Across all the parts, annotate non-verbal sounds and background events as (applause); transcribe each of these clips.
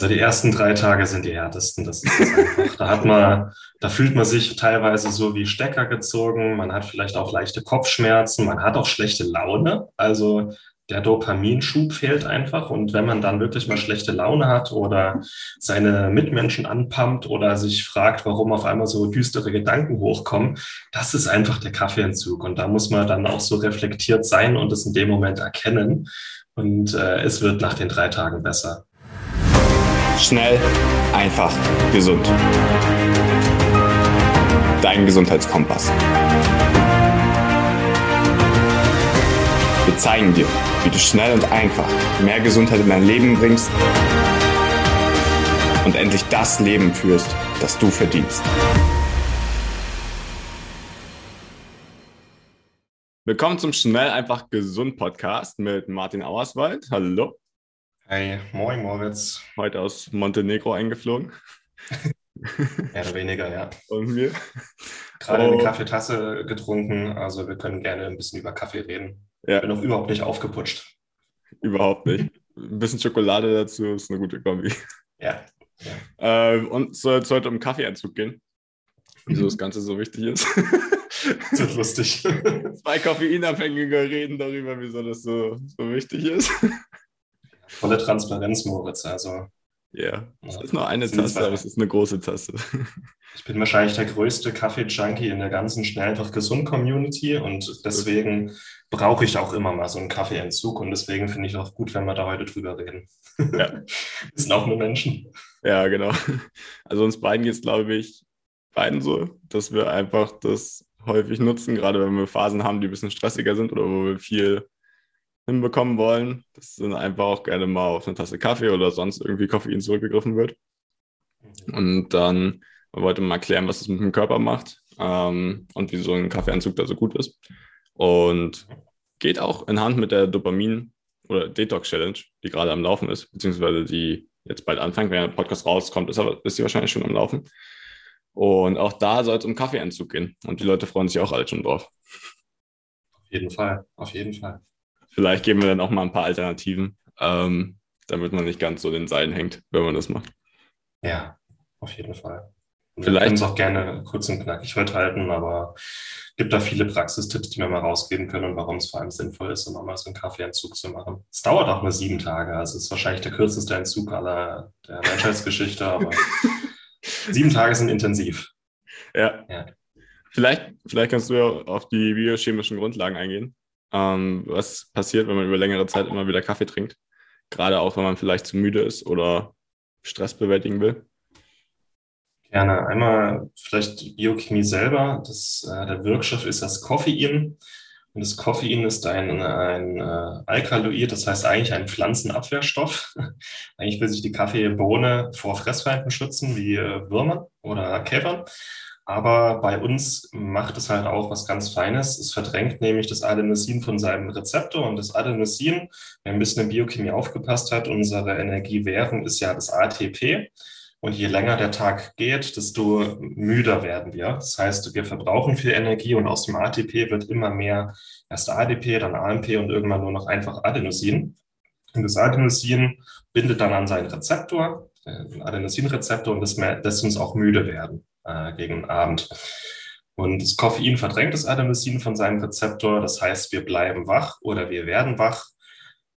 Also die ersten drei Tage sind die härtesten. Das ist das einfach. Da hat man, da fühlt man sich teilweise so wie Stecker gezogen. Man hat vielleicht auch leichte Kopfschmerzen. Man hat auch schlechte Laune. Also der Dopaminschub fehlt einfach. Und wenn man dann wirklich mal schlechte Laune hat oder seine Mitmenschen anpumpt oder sich fragt, warum auf einmal so düstere Gedanken hochkommen, das ist einfach der Kaffeeentzug. Und da muss man dann auch so reflektiert sein und es in dem Moment erkennen. Und äh, es wird nach den drei Tagen besser. Schnell, einfach, gesund. Dein Gesundheitskompass. Wir zeigen dir, wie du schnell und einfach mehr Gesundheit in dein Leben bringst und endlich das Leben führst, das du verdienst. Willkommen zum Schnell einfach gesund Podcast mit Martin Auerswald. Hallo. Hey, moin Moritz. Heute aus Montenegro eingeflogen. (laughs) Mehr oder weniger, ja. Und mir. Gerade oh. eine Kaffeetasse getrunken, also wir können gerne ein bisschen über Kaffee reden. Ja. Ich bin noch überhaupt nicht aufgeputscht. Überhaupt nicht. Ein bisschen Schokolade dazu ist eine gute Kombi. Ja. ja. Ähm, und soll es heute um Kaffeeanzug gehen? Wieso das Ganze so wichtig ist? (laughs) Das wird lustig. (laughs) Zwei Koffeinabhängige reden darüber, wieso das so, so wichtig ist volle Transparenz, Moritz. Also, yeah. es ist nur eine Tasse, aber es ist eine große Tasse. Ich bin wahrscheinlich der größte Kaffee-Junkie in der ganzen schnell einfach gesund Community und deswegen brauche ich auch immer mal so einen Kaffeeentzug und deswegen finde ich auch gut, wenn wir da heute drüber reden. Ja. Wir sind auch nur Menschen. Ja, genau. Also uns beiden geht es, glaube ich, beiden so, dass wir einfach das häufig nutzen, gerade wenn wir Phasen haben, die ein bisschen stressiger sind oder wo wir viel hinbekommen wollen, dass dann einfach auch gerne mal auf eine Tasse Kaffee oder sonst irgendwie Koffein zurückgegriffen wird. Und dann wollte man mal klären, was das mit dem Körper macht ähm, und wieso ein Kaffeeanzug da so gut ist. Und geht auch in Hand mit der Dopamin- oder Detox-Challenge, die gerade am Laufen ist, beziehungsweise die jetzt bald anfängt. Wenn der Podcast rauskommt, ist, aber, ist sie wahrscheinlich schon am Laufen. Und auch da soll es um Kaffeeanzug gehen. Und die Leute freuen sich auch alle schon drauf. Auf jeden Fall, auf jeden Fall. Vielleicht geben wir dann auch mal ein paar Alternativen, ähm, damit man nicht ganz so den Seilen hängt, wenn man das macht. Ja, auf jeden Fall. Vielleicht. Wir können es auch gerne kurz und knackig heute halten, aber es gibt da viele Praxistipps, die wir mal rausgeben können und warum es vor allem sinnvoll ist, um mal so einen Kaffeeentzug zu machen. Es dauert auch nur sieben Tage, also es ist wahrscheinlich der kürzeste Entzug aller der (laughs) Menschheitsgeschichte, aber sieben Tage sind intensiv. Ja. ja. Vielleicht, vielleicht kannst du ja auf die biochemischen Grundlagen eingehen ähm, was passiert, wenn man über längere Zeit immer wieder Kaffee trinkt. Gerade auch, wenn man vielleicht zu müde ist oder Stress bewältigen will. Gerne. Einmal vielleicht Biochemie selber. Das, äh, der Wirkstoff ist das Koffein. Und das Koffein ist ein, ein äh, Alkaloid, das heißt eigentlich ein Pflanzenabwehrstoff. (laughs) eigentlich will sich die Kaffeebohne vor Fressfeinden schützen, wie äh, Würmer oder Käfern. Aber bei uns macht es halt auch was ganz Feines. Es verdrängt nämlich das Adenosin von seinem Rezeptor und das Adenosin, wer ein bisschen in Biochemie aufgepasst hat, unsere Energiewährung ist ja das ATP. Und je länger der Tag geht, desto müder werden wir. Das heißt, wir verbrauchen viel Energie und aus dem ATP wird immer mehr erst ADP, dann AMP und irgendwann nur noch einfach Adenosin. Und das Adenosin bindet dann an seinen Rezeptor, den Adenosinrezeptor, und das lässt uns auch müde werden äh, gegen Abend. Und das Koffein verdrängt das Adenosin von seinem Rezeptor. Das heißt, wir bleiben wach oder wir werden wach.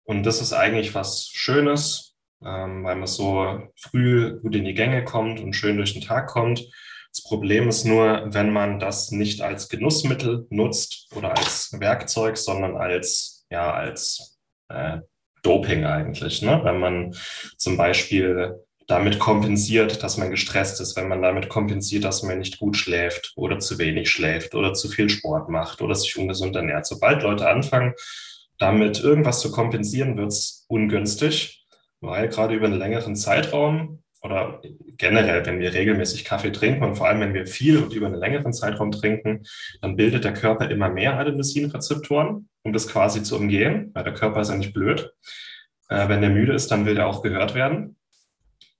Und das ist eigentlich was Schönes, ähm, weil man so früh gut in die Gänge kommt und schön durch den Tag kommt. Das Problem ist nur, wenn man das nicht als Genussmittel nutzt oder als Werkzeug, sondern als, ja, als äh, Doping eigentlich. Ne? Wenn man zum Beispiel damit kompensiert, dass man gestresst ist, wenn man damit kompensiert, dass man nicht gut schläft oder zu wenig schläft oder zu viel Sport macht oder sich ungesund ernährt. Sobald Leute anfangen, damit irgendwas zu kompensieren, wird es ungünstig, weil gerade über einen längeren Zeitraum oder generell, wenn wir regelmäßig Kaffee trinken und vor allem, wenn wir viel und über einen längeren Zeitraum trinken, dann bildet der Körper immer mehr Adenosinrezeptoren, um das quasi zu umgehen, weil der Körper ist ja nicht blöd. Äh, wenn der müde ist, dann will der auch gehört werden.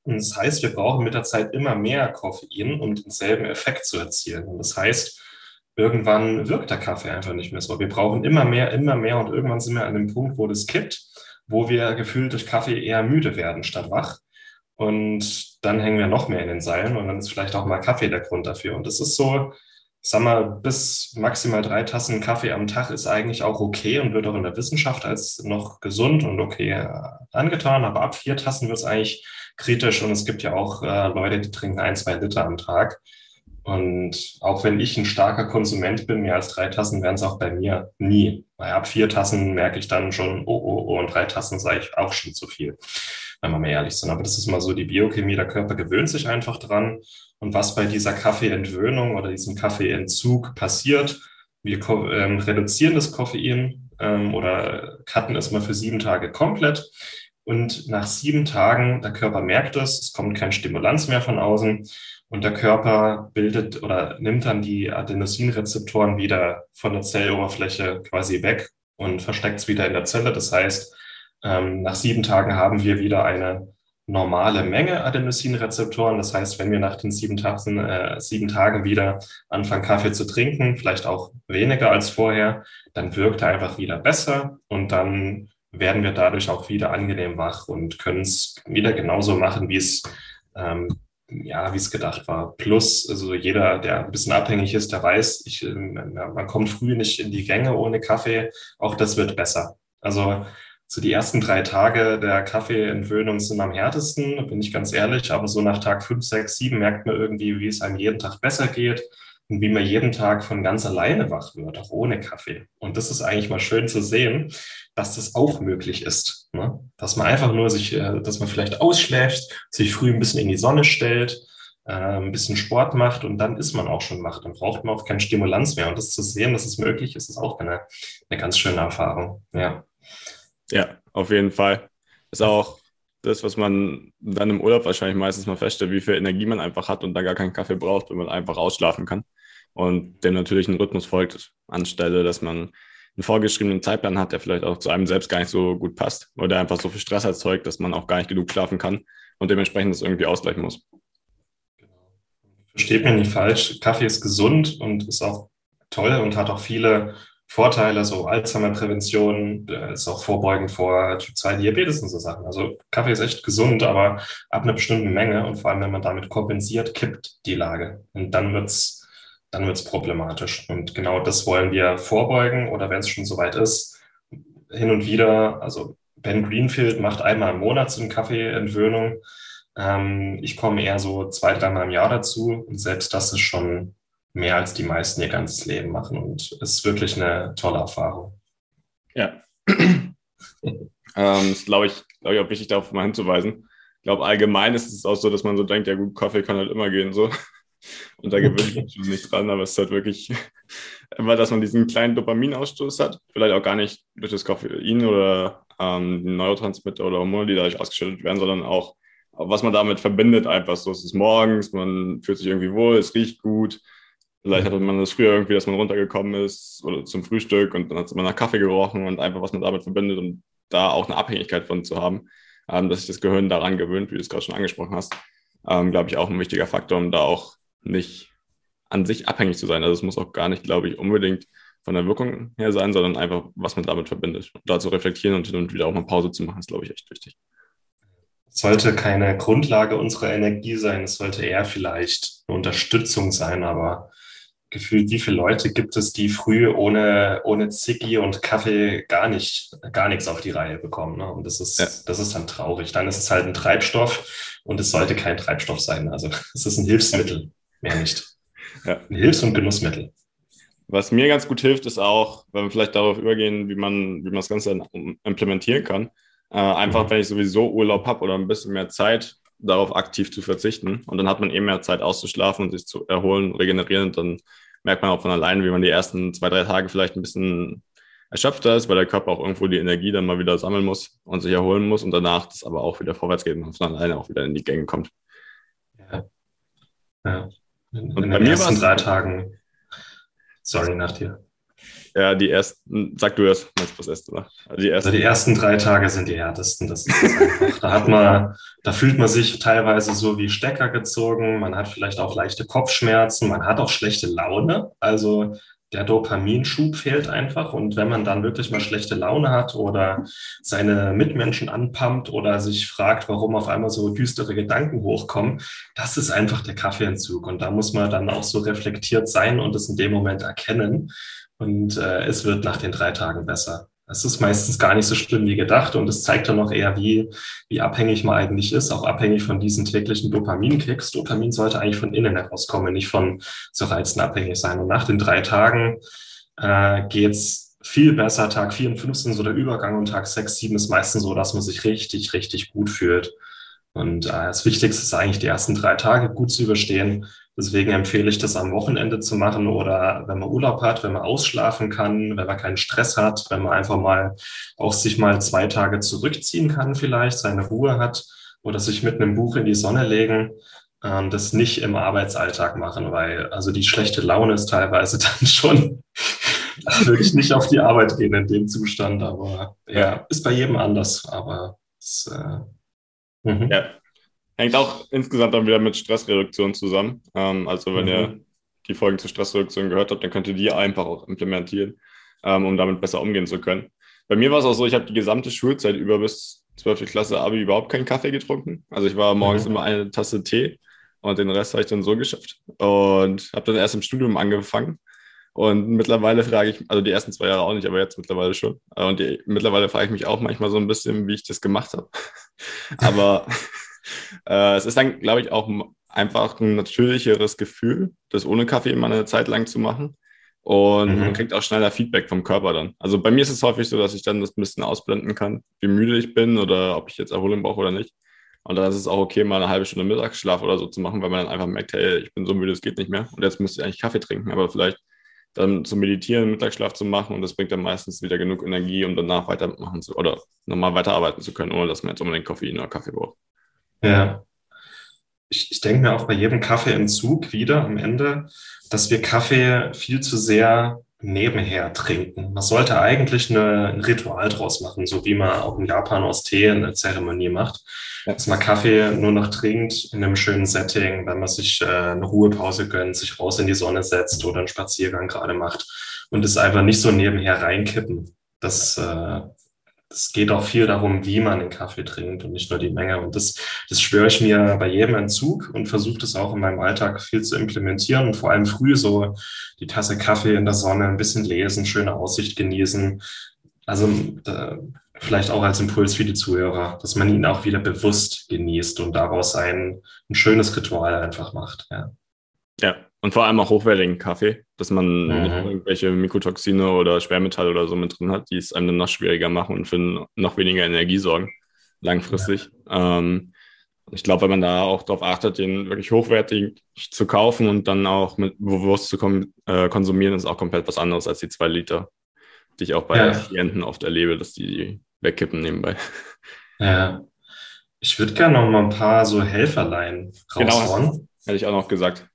Und das heißt, wir brauchen mit der Zeit immer mehr Koffein, um denselben Effekt zu erzielen. Und das heißt, irgendwann wirkt der Kaffee einfach nicht mehr so. Wir brauchen immer mehr, immer mehr und irgendwann sind wir an dem Punkt, wo das kippt, wo wir gefühlt durch Kaffee eher müde werden statt wach. und dann hängen wir noch mehr in den Seilen und dann ist vielleicht auch mal Kaffee der Grund dafür. Und das ist so, sag mal, bis maximal drei Tassen Kaffee am Tag ist eigentlich auch okay und wird auch in der Wissenschaft als noch gesund und okay äh, angetan. Aber ab vier Tassen wird es eigentlich kritisch und es gibt ja auch äh, Leute, die trinken ein, zwei Liter am Tag. Und auch wenn ich ein starker Konsument bin, mehr als drei Tassen wären es auch bei mir nie. Weil ab vier Tassen merke ich dann schon, oh, oh, oh, und drei Tassen sage ich auch schon zu viel, wenn wir mal ehrlich sind. Aber das ist mal so die Biochemie, der Körper gewöhnt sich einfach dran. Und was bei dieser Kaffeeentwöhnung oder diesem Kaffeeentzug passiert, wir ähm, reduzieren das Koffein ähm, oder cutten es mal für sieben Tage komplett. Und nach sieben Tagen, der Körper merkt es, es kommt kein Stimulanz mehr von außen und der Körper bildet oder nimmt dann die Adenosinrezeptoren wieder von der Zelloberfläche quasi weg und versteckt es wieder in der Zelle. Das heißt, ähm, nach sieben Tagen haben wir wieder eine normale Menge Adenosinrezeptoren. Das heißt, wenn wir nach den sieben Tagen, äh, sieben Tagen wieder anfangen, Kaffee zu trinken, vielleicht auch weniger als vorher, dann wirkt er einfach wieder besser und dann werden wir dadurch auch wieder angenehm wach und können es wieder genauso machen, wie es ähm, ja, wie es gedacht war. Plus, also jeder, der ein bisschen abhängig ist, der weiß, ich, äh, man kommt früh nicht in die Gänge ohne Kaffee. Auch das wird besser. Also so die ersten drei Tage der Kaffeeentwöhnung sind am härtesten, bin ich ganz ehrlich. Aber so nach Tag fünf, sechs, sieben merkt man irgendwie, wie es einem jeden Tag besser geht und wie man jeden Tag von ganz alleine wach wird, auch ohne Kaffee. Und das ist eigentlich mal schön zu sehen, dass das auch möglich ist. Ne? Dass man einfach nur sich, äh, dass man vielleicht ausschläft, sich früh ein bisschen in die Sonne stellt, äh, ein bisschen Sport macht und dann ist man auch schon wach. Dann braucht man auch keine Stimulanz mehr. Und das zu sehen, dass es möglich ist, ist auch eine, eine ganz schöne Erfahrung. Ja. Ja, auf jeden Fall. Ist auch das, was man dann im Urlaub wahrscheinlich meistens mal feststellt, wie viel Energie man einfach hat und dann gar keinen Kaffee braucht, wenn man einfach ausschlafen kann und dem natürlich ein Rhythmus folgt, anstelle, dass man einen vorgeschriebenen Zeitplan hat, der vielleicht auch zu einem selbst gar nicht so gut passt oder einfach so viel Stress erzeugt, dass man auch gar nicht genug schlafen kann und dementsprechend das irgendwie ausgleichen muss. Versteht mich nicht falsch, Kaffee ist gesund und ist auch toll und hat auch viele Vorteile, so Alzheimer-Prävention, ist auch vorbeugend vor Typ 2 Diabetes und so Sachen. Also Kaffee ist echt gesund, aber ab einer bestimmten Menge und vor allem, wenn man damit kompensiert, kippt die Lage. Und dann wird's dann wird's problematisch. Und genau das wollen wir vorbeugen oder wenn es schon soweit ist, hin und wieder, also Ben Greenfield macht einmal im Monat so eine Kaffeeentwöhnung. Ähm, ich komme eher so zwei, dreimal im Jahr dazu und selbst das ist schon mehr als die meisten ihr ganzes Leben machen. Und es ist wirklich eine tolle Erfahrung. Ja. (clears throat) ähm, ist, glaube ich, glaube ich, auch wichtig, darauf mal hinzuweisen. Ich glaube, allgemein ist es auch so, dass man so denkt, ja gut, Kaffee kann halt immer gehen, so. Und da gewöhnt ich mich nicht dran, aber es ist halt wirklich (laughs) immer, dass man diesen kleinen Dopaminausstoß hat. Vielleicht auch gar nicht durch das Koffein oder ähm, Neurotransmitter oder Hormone, die dadurch ausgeschüttet werden, sondern auch, was man damit verbindet, einfach so. Es ist morgens, man fühlt sich irgendwie wohl, es riecht gut, Vielleicht hatte man das früher irgendwie, dass man runtergekommen ist oder zum Frühstück und dann hat man nach Kaffee gerochen und einfach, was man damit verbindet und da auch eine Abhängigkeit von zu haben, ähm, dass sich das Gehirn daran gewöhnt, wie du es gerade schon angesprochen hast, ähm, glaube ich, auch ein wichtiger Faktor, um da auch nicht an sich abhängig zu sein. Also es muss auch gar nicht, glaube ich, unbedingt von der Wirkung her sein, sondern einfach, was man damit verbindet. Und da zu reflektieren und hin und wieder auch mal Pause zu machen, ist, glaube ich, echt wichtig. Es sollte keine Grundlage unserer Energie sein, es sollte eher vielleicht eine Unterstützung sein, aber gefühlt, wie viele Leute gibt es, die früh ohne, ohne Ziggy und Kaffee gar nicht, gar nichts auf die Reihe bekommen. Ne? Und das ist, ja. das ist dann traurig. Dann ist es halt ein Treibstoff und es sollte kein Treibstoff sein. Also (laughs) es ist ein Hilfsmittel, mehr nicht. (laughs) Ja. Ein Hilfs- und Genussmittel. Was mir ganz gut hilft, ist auch, wenn wir vielleicht darauf übergehen, wie man, wie man das Ganze implementieren kann. Äh, einfach, mhm. wenn ich sowieso Urlaub habe oder ein bisschen mehr Zeit, darauf aktiv zu verzichten. Und dann hat man eben mehr Zeit auszuschlafen und sich zu erholen, regenerieren. Und dann merkt man auch von alleine, wie man die ersten zwei, drei Tage vielleicht ein bisschen erschöpfter ist, weil der Körper auch irgendwo die Energie dann mal wieder sammeln muss und sich erholen muss und danach das aber auch wieder vorwärts geht und von alleine auch wieder in die Gänge kommt. Ja. ja. In, und in den ersten drei Tagen, sorry, nach dir. Ja, die ersten, sag du erst, was erste nach. Also die, ersten, also die ersten drei Tage sind die härtesten. Das ist einfach. da hat man, da fühlt man sich teilweise so wie Stecker gezogen. Man hat vielleicht auch leichte Kopfschmerzen. Man hat auch schlechte Laune. Also der Dopaminschub fehlt einfach. Und wenn man dann wirklich mal schlechte Laune hat oder seine Mitmenschen anpumpt oder sich fragt, warum auf einmal so düstere Gedanken hochkommen, das ist einfach der Kaffeeentzug. Und da muss man dann auch so reflektiert sein und es in dem Moment erkennen. Und äh, es wird nach den drei Tagen besser. Es ist meistens gar nicht so schlimm wie gedacht und es zeigt dann noch eher, wie, wie abhängig man eigentlich ist, auch abhängig von diesen täglichen Dopaminkicks. Dopamin sollte eigentlich von innen herauskommen, nicht von so Reizen abhängig sein. Und nach den drei Tagen äh, geht's viel besser. Tag 4 und 15 so der Übergang und Tag 6, 7 ist meistens so, dass man sich richtig, richtig gut fühlt. Und äh, das Wichtigste ist eigentlich, die ersten drei Tage gut zu überstehen Deswegen empfehle ich das am Wochenende zu machen oder wenn man Urlaub hat, wenn man ausschlafen kann, wenn man keinen Stress hat, wenn man einfach mal auch sich mal zwei Tage zurückziehen kann vielleicht, seine Ruhe hat oder sich mit einem Buch in die Sonne legen, ähm, das nicht im Arbeitsalltag machen, weil also die schlechte Laune ist teilweise (laughs) dann schon (laughs) wirklich nicht auf die Arbeit gehen in dem Zustand, aber ja, ist bei jedem anders, aber es, äh, mhm. ja, Hängt auch insgesamt dann wieder mit Stressreduktion zusammen. Ähm, also wenn mhm. ihr die Folgen zur Stressreduktion gehört habt, dann könnt ihr die einfach auch implementieren, ähm, um damit besser umgehen zu können. Bei mir war es auch so, ich habe die gesamte Schulzeit über bis 12. Klasse Abi überhaupt keinen Kaffee getrunken. Also ich war morgens mhm. immer eine Tasse Tee und den Rest habe ich dann so geschafft. Und habe dann erst im Studium angefangen. Und mittlerweile frage ich, also die ersten zwei Jahre auch nicht, aber jetzt mittlerweile schon. Und die, mittlerweile frage ich mich auch manchmal so ein bisschen, wie ich das gemacht habe. (laughs) aber äh, es ist dann, glaube ich, auch einfach ein natürlicheres Gefühl, das ohne Kaffee immer eine Zeit lang zu machen. Und mhm. man kriegt auch schneller Feedback vom Körper dann. Also bei mir ist es häufig so, dass ich dann das ein bisschen ausblenden kann, wie müde ich bin oder ob ich jetzt Erholung brauche oder nicht. Und dann ist es auch okay, mal eine halbe Stunde Mittagsschlaf oder so zu machen, weil man dann einfach merkt, hey, ich bin so müde, es geht nicht mehr. Und jetzt müsste ich eigentlich Kaffee trinken, aber vielleicht dann zu meditieren, Mittagsschlaf zu machen und das bringt dann meistens wieder genug Energie, um danach weitermachen zu oder nochmal weiterarbeiten zu können, ohne dass man jetzt unbedingt Koffein oder Kaffee braucht. Ja. Ich, ich denke mir auch bei jedem Kaffeeentzug wieder am Ende, dass wir Kaffee viel zu sehr nebenher trinken. Man sollte eigentlich eine, ein Ritual draus machen, so wie man auch in Japan aus Tee eine Zeremonie macht. Dass man Kaffee nur noch trinkt in einem schönen Setting, wenn man sich äh, eine Ruhepause gönnt, sich raus in die Sonne setzt oder einen Spaziergang gerade macht und es einfach nicht so nebenher reinkippen. Das, äh, es geht auch viel darum, wie man den Kaffee trinkt und nicht nur die Menge. Und das, das schwöre ich mir bei jedem Entzug und versuche das auch in meinem Alltag viel zu implementieren und vor allem früh so die Tasse Kaffee in der Sonne, ein bisschen lesen, schöne Aussicht genießen. Also da, vielleicht auch als Impuls für die Zuhörer, dass man ihn auch wieder bewusst genießt und daraus ein, ein schönes Ritual einfach macht. Ja. ja, und vor allem auch hochwertigen Kaffee, dass man mhm. nicht irgendwelche Mikrotoxine oder Schwermetalle oder so mit drin hat, die es einem dann noch schwieriger machen und für noch weniger Energie sorgen, langfristig. Ja. Ähm, ich glaube, wenn man da auch darauf achtet, den wirklich hochwertig zu kaufen und dann auch mit bewusst zu äh, konsumieren, ist auch komplett was anderes als die zwei Liter, die ich auch bei ja. Klienten oft erlebe, dass die wegkippen nebenbei. Ja. Ich würde gerne noch mal ein paar so Helferlein genau, raushauen. Genau, hätte ich auch noch gesagt.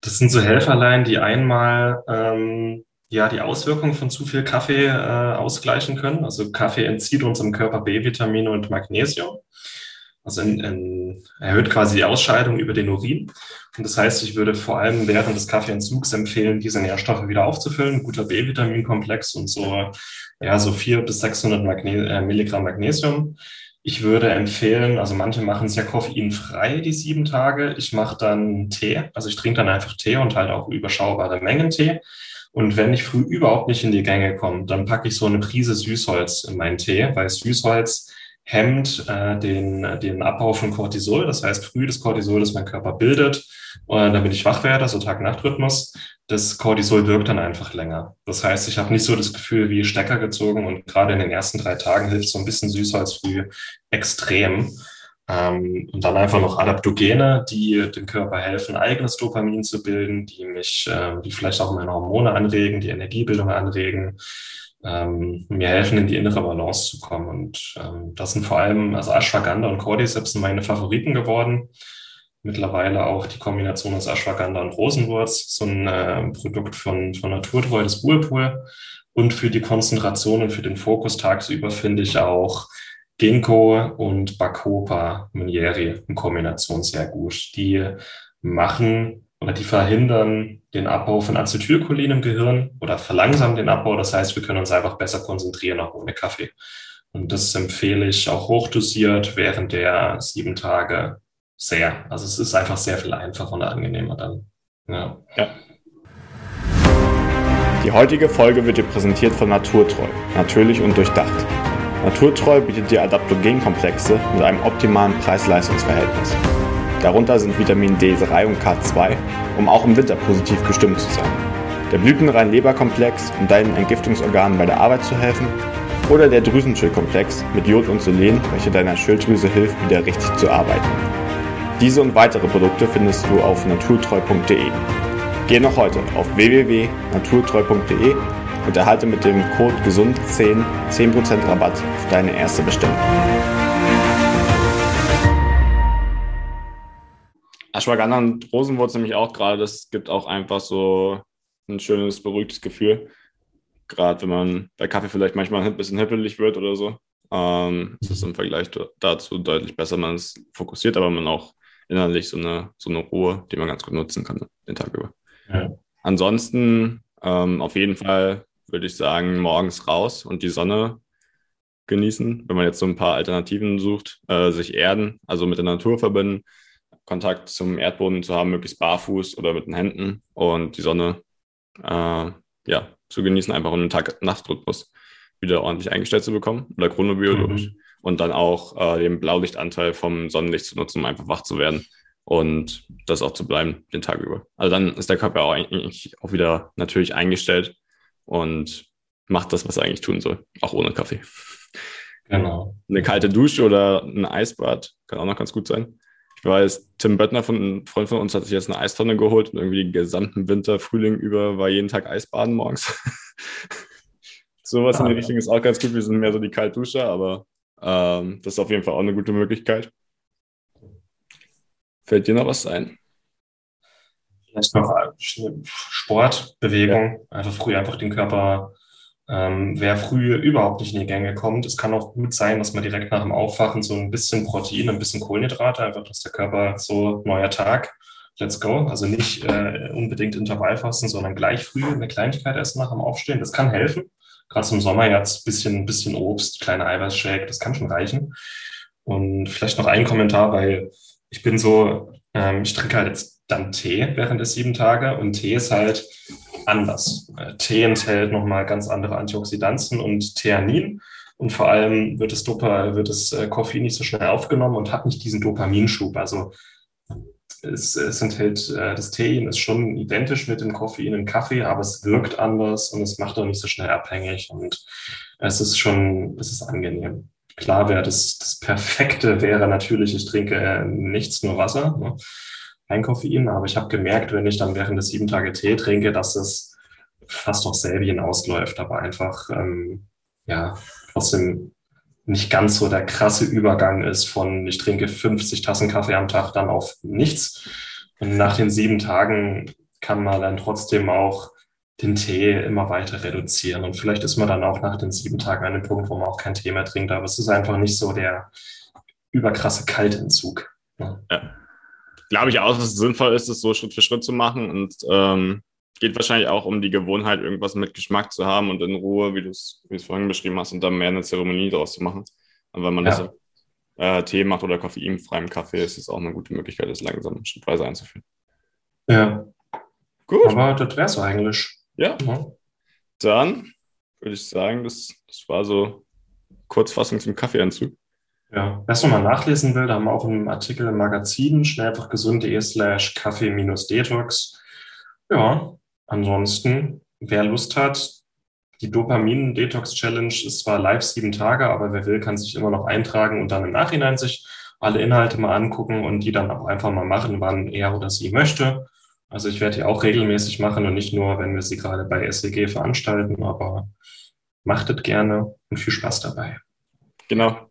Das sind so Helferlein, die einmal ähm, ja die Auswirkungen von zu viel Kaffee äh, ausgleichen können. Also Kaffee entzieht unserem Körper B-Vitamine und Magnesium. Also in, in, erhöht quasi die Ausscheidung über den Urin. Und das heißt, ich würde vor allem während des Kaffeeentzugs empfehlen, diese Nährstoffe wieder aufzufüllen. Guter B-Vitaminkomplex und so, ja, so vier bis 600 Magne äh, Milligramm Magnesium. Ich würde empfehlen, also manche machen es ja koffeinfrei, die sieben Tage. Ich mache dann Tee, also ich trinke dann einfach Tee und halt auch überschaubare Mengen Tee. Und wenn ich früh überhaupt nicht in die Gänge komme, dann packe ich so eine Prise Süßholz in meinen Tee, weil Süßholz hemmt äh, den, den Abbau von Cortisol. Das heißt, früh das Cortisol, das mein Körper bildet, äh, damit ich wach werde, so Tag-Nacht-Rhythmus, das Cortisol wirkt dann einfach länger. Das heißt, ich habe nicht so das Gefühl wie Stecker gezogen und gerade in den ersten drei Tagen hilft so ein bisschen süßer als früh extrem. Ähm, und dann einfach noch Adaptogene, die dem Körper helfen, eigenes Dopamin zu bilden, die mich, äh, die vielleicht auch meine Hormone anregen, die Energiebildung anregen ähm, mir helfen, in die innere Balance zu kommen. Und ähm, das sind vor allem, also Ashwagandha und Cordyceps sind meine Favoriten geworden. Mittlerweile auch die Kombination aus Ashwagandha und Rosenwurz, so ein äh, Produkt von, von Naturtreu des Whirlpool. Und für die Konzentration und für den Fokus tagsüber finde ich auch Ginkgo und Bacopa Munieri in Kombination sehr gut. Die machen die verhindern den Abbau von Acetylcholin im Gehirn oder verlangsamen den Abbau. Das heißt, wir können uns einfach besser konzentrieren, auch ohne Kaffee. Und das empfehle ich auch hochdosiert während der sieben Tage sehr. Also es ist einfach sehr viel einfacher und angenehmer dann. Ja. ja. Die heutige Folge wird dir präsentiert von Naturtreu, natürlich und durchdacht. Naturtreu bietet dir Adaptogenkomplexe mit einem optimalen Preis-Leistungs-Verhältnis. Darunter sind Vitamin D3 und K2, um auch im Winter positiv gestimmt zu sein. Der blütenrein Leberkomplex, um deinen Entgiftungsorganen bei der Arbeit zu helfen. Oder der Drüsenschildkomplex mit Jod und Selen, welcher deiner Schilddrüse hilft, wieder richtig zu arbeiten. Diese und weitere Produkte findest du auf naturtreu.de. Geh noch heute auf www.naturtreu.de und erhalte mit dem Code GESUND10 10% Rabatt auf deine erste Bestellung. Ashwagandha und Rosenwurz nämlich auch gerade, das gibt auch einfach so ein schönes, beruhigtes Gefühl. Gerade wenn man bei Kaffee vielleicht manchmal ein bisschen hippelig wird oder so. Ähm, es ist im Vergleich dazu deutlich besser, man ist fokussiert, aber man auch innerlich so eine, so eine Ruhe, die man ganz gut nutzen kann den Tag über. Ja. Ansonsten ähm, auf jeden Fall würde ich sagen, morgens raus und die Sonne genießen. Wenn man jetzt so ein paar Alternativen sucht, äh, sich erden, also mit der Natur verbinden, Kontakt zum Erdboden zu haben, möglichst barfuß oder mit den Händen und die Sonne äh, ja, zu genießen, einfach um den Tag-Nacht-Rhythmus wieder ordentlich eingestellt zu bekommen oder chronobiologisch. Mhm. Und dann auch äh, den Blaulichtanteil vom Sonnenlicht zu nutzen, um einfach wach zu werden und das auch zu bleiben den Tag über. Also dann ist der Körper auch eigentlich auch wieder natürlich eingestellt und macht das, was er eigentlich tun soll, auch ohne Kaffee. Genau. Eine kalte Dusche oder ein Eisbad kann auch noch ganz gut sein. Ich weiß, Tim Böttner, von, ein Freund von uns, hat sich jetzt eine Eistonne geholt und irgendwie den gesamten Winter, Frühling über war jeden Tag Eisbaden morgens. (laughs) Sowas ah, in die ja. Richtung ist auch ganz gut. Wir sind mehr so die Kaltduscher, aber ähm, das ist auf jeden Fall auch eine gute Möglichkeit. Fällt dir noch was ein? Vielleicht noch Sport, Bewegung, ja. einfach früh einfach den Körper, ähm, wer früh überhaupt nicht in die Gänge kommt. Es kann auch gut sein, dass man direkt nach dem Aufwachen so ein bisschen Protein, ein bisschen Kohlenhydrate, einfach, dass der Körper so neuer Tag, let's go. Also nicht äh, unbedingt Intervallfasten, sondern gleich früh eine Kleinigkeit essen nach dem Aufstehen. Das kann helfen. Gerade zum Sommer jetzt bisschen, bisschen Obst, kleine Eiweißshake, das kann schon reichen. Und vielleicht noch ein Kommentar, weil ich bin so, ähm, ich trinke halt jetzt dann Tee während der sieben Tage und Tee ist halt anders. Äh, Tee enthält nochmal ganz andere Antioxidantien und Theanin und vor allem wird das, Dopa, wird das äh, Koffein nicht so schnell aufgenommen und hat nicht diesen Dopaminschub. Also es, es enthält, äh, das Tein ist schon identisch mit dem Koffein im Kaffee, aber es wirkt anders und es macht auch nicht so schnell abhängig und es ist schon, es ist angenehm. Klar wäre das, das Perfekte wäre natürlich, ich trinke nichts, nur Wasser. Ne? kein Koffein, aber ich habe gemerkt, wenn ich dann während des sieben Tage Tee trinke, dass es fast auf Selbien ausläuft, aber einfach ähm, ja trotzdem nicht ganz so der krasse Übergang ist von ich trinke 50 Tassen Kaffee am Tag dann auf nichts. Und nach den sieben Tagen kann man dann trotzdem auch den Tee immer weiter reduzieren. Und vielleicht ist man dann auch nach den sieben Tagen an dem Punkt, wo man auch kein Tee mehr trinkt. Aber es ist einfach nicht so der überkrasse Kaltentzug. Ja. ja glaube ich auch, dass es sinnvoll ist, es so Schritt für Schritt zu machen und ähm, geht wahrscheinlich auch um die Gewohnheit, irgendwas mit Geschmack zu haben und in Ruhe, wie du es vorhin beschrieben hast, und dann mehr eine Zeremonie daraus zu machen. Und wenn man ja. das äh, Tee macht oder koffeinfreiem Kaffee, ist es auch eine gute Möglichkeit, das langsam schrittweise einzuführen. Ja. Gut. Aber das wäre es eigentlich. Ja. ja. Dann würde ich sagen, das, das war so Kurzfassung zum Kaffeeanzug. Ja, wer es nochmal nachlesen will, da haben wir auch einen Artikel im Magazin, schnell einfach gesund.de slash Kaffee-Detox. Ja, ansonsten, wer Lust hat, die Dopamin-Detox-Challenge ist zwar live sieben Tage, aber wer will, kann sich immer noch eintragen und dann im Nachhinein sich alle Inhalte mal angucken und die dann auch einfach mal machen, wann er oder sie möchte. Also ich werde die auch regelmäßig machen und nicht nur, wenn wir sie gerade bei SEG veranstalten, aber macht es gerne und viel Spaß dabei. Genau.